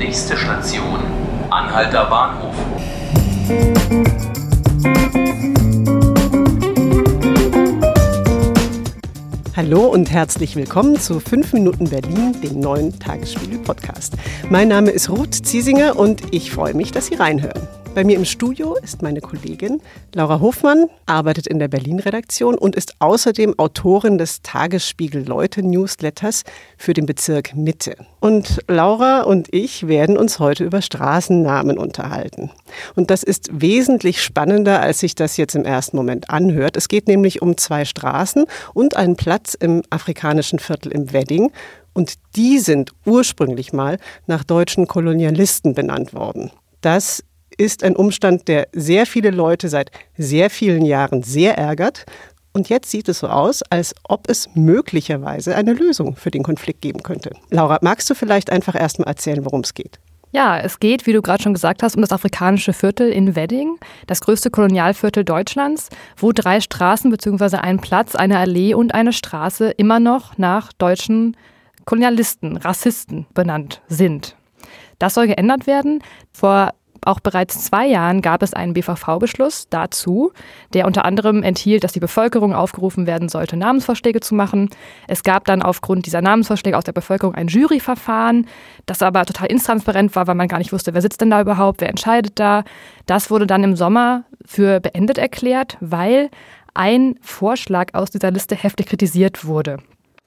Nächste Station, Anhalter Bahnhof. Hallo und herzlich willkommen zu 5 Minuten Berlin, dem neuen Tagesspiegel-Podcast. Mein Name ist Ruth Ziesinger und ich freue mich, dass Sie reinhören. Bei mir im Studio ist meine Kollegin Laura Hofmann, arbeitet in der Berlin-Redaktion und ist außerdem Autorin des Tagesspiegel Leute Newsletters für den Bezirk Mitte. Und Laura und ich werden uns heute über Straßennamen unterhalten. Und das ist wesentlich spannender, als sich das jetzt im ersten Moment anhört. Es geht nämlich um zwei Straßen und einen Platz im afrikanischen Viertel im Wedding. Und die sind ursprünglich mal nach deutschen Kolonialisten benannt worden. Das ist ein Umstand, der sehr viele Leute seit sehr vielen Jahren sehr ärgert. Und jetzt sieht es so aus, als ob es möglicherweise eine Lösung für den Konflikt geben könnte. Laura, magst du vielleicht einfach erstmal erzählen, worum es geht? Ja, es geht, wie du gerade schon gesagt hast, um das afrikanische Viertel in Wedding, das größte Kolonialviertel Deutschlands, wo drei Straßen bzw. ein Platz, eine Allee und eine Straße immer noch nach deutschen Kolonialisten, Rassisten benannt sind. Das soll geändert werden. Vor auch bereits zwei Jahren gab es einen BVV-Beschluss dazu, der unter anderem enthielt, dass die Bevölkerung aufgerufen werden sollte, Namensvorschläge zu machen. Es gab dann aufgrund dieser Namensvorschläge aus der Bevölkerung ein Juryverfahren, das aber total intransparent war, weil man gar nicht wusste, wer sitzt denn da überhaupt, wer entscheidet da. Das wurde dann im Sommer für beendet erklärt, weil ein Vorschlag aus dieser Liste heftig kritisiert wurde.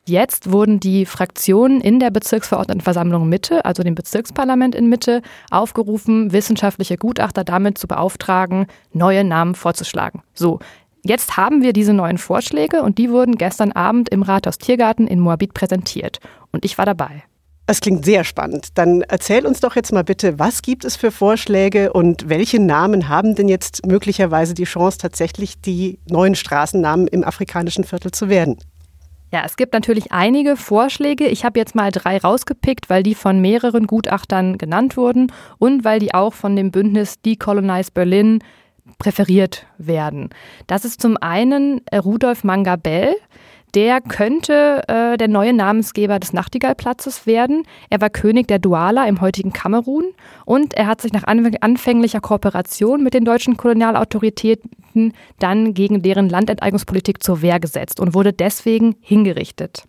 Jetzt wurden die Fraktionen in der Bezirksverordnetenversammlung Mitte, also dem Bezirksparlament in Mitte, aufgerufen, wissenschaftliche Gutachter damit zu beauftragen, neue Namen vorzuschlagen. So, jetzt haben wir diese neuen Vorschläge und die wurden gestern Abend im Rathaus Tiergarten in Moabit präsentiert. Und ich war dabei. Das klingt sehr spannend. Dann erzähl uns doch jetzt mal bitte, was gibt es für Vorschläge und welche Namen haben denn jetzt möglicherweise die Chance, tatsächlich die neuen Straßennamen im afrikanischen Viertel zu werden? Ja, es gibt natürlich einige Vorschläge. Ich habe jetzt mal drei rausgepickt, weil die von mehreren Gutachtern genannt wurden und weil die auch von dem Bündnis Decolonize Berlin präferiert werden. Das ist zum einen Rudolf Mangabell. Der könnte äh, der neue Namensgeber des Nachtigallplatzes werden. Er war König der Douala im heutigen Kamerun und er hat sich nach anfänglicher Kooperation mit den deutschen Kolonialautoritäten dann gegen deren Landenteignungspolitik zur Wehr gesetzt und wurde deswegen hingerichtet.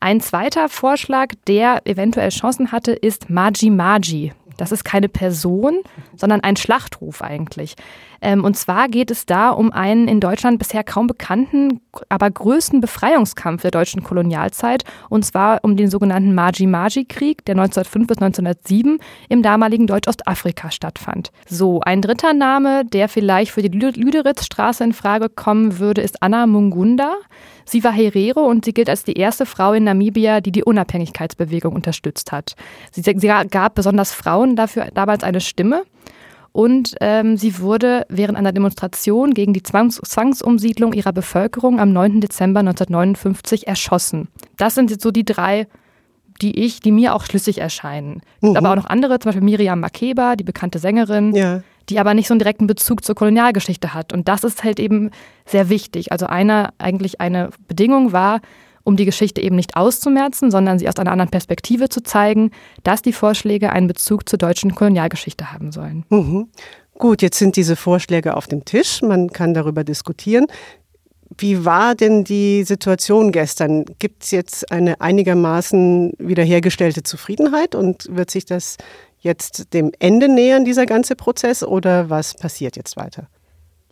Ein zweiter Vorschlag, der eventuell Chancen hatte, ist Maji Maji. Das ist keine Person, sondern ein Schlachtruf eigentlich. Ähm, und zwar geht es da um einen in Deutschland bisher kaum bekannten, aber größten Befreiungskampf der deutschen Kolonialzeit. Und zwar um den sogenannten Maji-Maji-Krieg, der 1905 bis 1907 im damaligen Deutsch-Ostafrika stattfand. So, ein dritter Name, der vielleicht für die Lüderitzstraße in Frage kommen würde, ist Anna Mungunda. Sie war Herero und sie gilt als die erste Frau in Namibia, die die Unabhängigkeitsbewegung unterstützt hat. Sie, sie gab besonders Frauen dafür damals eine Stimme. Und ähm, sie wurde während einer Demonstration gegen die Zwangs Zwangsumsiedlung ihrer Bevölkerung am 9. Dezember 1959 erschossen. Das sind jetzt so die drei die ich, die mir auch schlüssig erscheinen. Mhm. Aber auch noch andere, zum Beispiel Miriam Makeba, die bekannte Sängerin, ja die aber nicht so einen direkten Bezug zur Kolonialgeschichte hat. Und das ist halt eben sehr wichtig. Also eine, eigentlich eine Bedingung war, um die Geschichte eben nicht auszumerzen, sondern sie aus einer anderen Perspektive zu zeigen, dass die Vorschläge einen Bezug zur deutschen Kolonialgeschichte haben sollen. Mhm. Gut, jetzt sind diese Vorschläge auf dem Tisch, man kann darüber diskutieren. Wie war denn die Situation gestern? Gibt es jetzt eine einigermaßen wiederhergestellte Zufriedenheit und wird sich das jetzt dem Ende nähern, dieser ganze Prozess, oder was passiert jetzt weiter?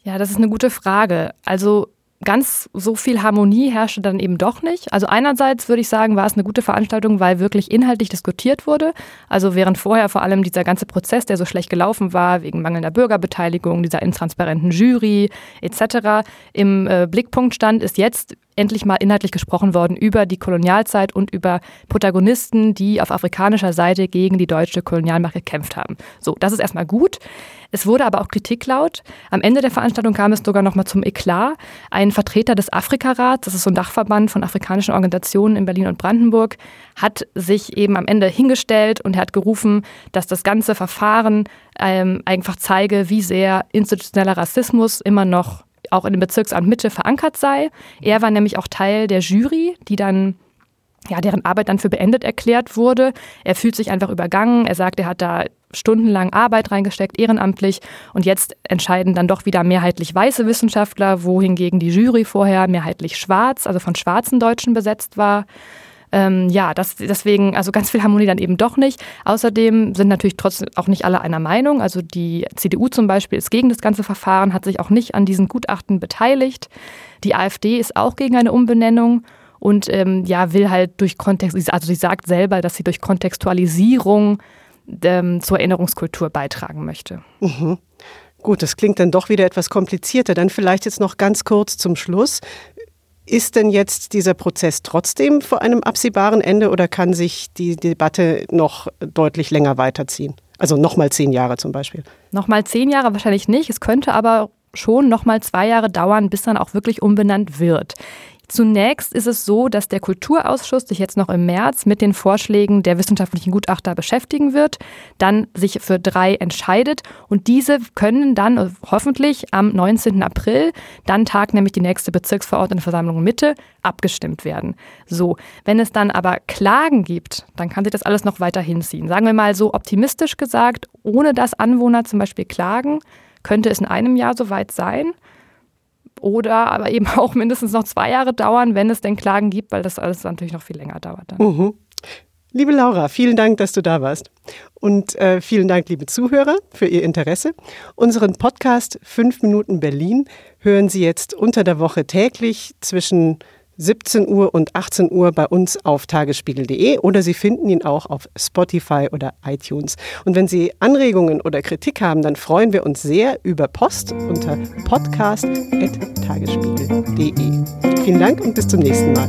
Ja, das ist eine gute Frage. Also ganz so viel Harmonie herrschte dann eben doch nicht. Also einerseits würde ich sagen, war es eine gute Veranstaltung, weil wirklich inhaltlich diskutiert wurde. Also während vorher vor allem dieser ganze Prozess, der so schlecht gelaufen war, wegen mangelnder Bürgerbeteiligung, dieser intransparenten Jury etc. im äh, Blickpunkt stand, ist jetzt endlich mal inhaltlich gesprochen worden über die Kolonialzeit und über Protagonisten, die auf afrikanischer Seite gegen die deutsche Kolonialmacht gekämpft haben. So, das ist erstmal gut. Es wurde aber auch Kritik laut. Am Ende der Veranstaltung kam es sogar nochmal zum Eklat. Ein Vertreter des Afrikarats, das ist so ein Dachverband von afrikanischen Organisationen in Berlin und Brandenburg, hat sich eben am Ende hingestellt und hat gerufen, dass das ganze Verfahren ähm, einfach zeige, wie sehr institutioneller Rassismus immer noch auch in dem Bezirksamt Mitte verankert sei. Er war nämlich auch Teil der Jury, die dann ja, deren Arbeit dann für beendet erklärt wurde. Er fühlt sich einfach übergangen. Er sagt, er hat da stundenlang Arbeit reingesteckt, ehrenamtlich. Und jetzt entscheiden dann doch wieder mehrheitlich weiße Wissenschaftler, wohingegen die Jury vorher mehrheitlich schwarz, also von schwarzen Deutschen besetzt war. Ähm, ja, das, deswegen, also ganz viel Harmonie dann eben doch nicht. Außerdem sind natürlich trotzdem auch nicht alle einer Meinung. Also die CDU zum Beispiel ist gegen das ganze Verfahren, hat sich auch nicht an diesen Gutachten beteiligt. Die AfD ist auch gegen eine Umbenennung und ähm, ja, will halt durch Kontext, also sie sagt selber, dass sie durch Kontextualisierung ähm, zur Erinnerungskultur beitragen möchte. Mhm. Gut, das klingt dann doch wieder etwas komplizierter. Dann vielleicht jetzt noch ganz kurz zum Schluss. Ist denn jetzt dieser Prozess trotzdem vor einem absehbaren Ende oder kann sich die Debatte noch deutlich länger weiterziehen? Also nochmal zehn Jahre zum Beispiel. Nochmal zehn Jahre wahrscheinlich nicht. Es könnte aber schon nochmal zwei Jahre dauern, bis dann auch wirklich umbenannt wird. Zunächst ist es so, dass der Kulturausschuss sich jetzt noch im März mit den Vorschlägen der wissenschaftlichen Gutachter beschäftigen wird, dann sich für drei entscheidet und diese können dann äh, hoffentlich am 19. April, dann tagt nämlich die nächste Bezirksverordnetenversammlung Mitte, abgestimmt werden. So, wenn es dann aber Klagen gibt, dann kann sich das alles noch weiter hinziehen. Sagen wir mal so optimistisch gesagt, ohne dass Anwohner zum Beispiel klagen, könnte es in einem Jahr soweit sein oder aber eben auch mindestens noch zwei Jahre dauern, wenn es denn Klagen gibt, weil das alles natürlich noch viel länger dauert dann. Mhm. Liebe Laura, vielen Dank, dass du da warst. Und äh, vielen Dank, liebe Zuhörer, für Ihr Interesse. Unseren Podcast 5 Minuten Berlin hören Sie jetzt unter der Woche täglich zwischen 17 Uhr und 18 Uhr bei uns auf tagesspiegel.de oder Sie finden ihn auch auf Spotify oder iTunes. Und wenn Sie Anregungen oder Kritik haben, dann freuen wir uns sehr über Post unter podcast.tagesspiegel.de. Vielen Dank und bis zum nächsten Mal.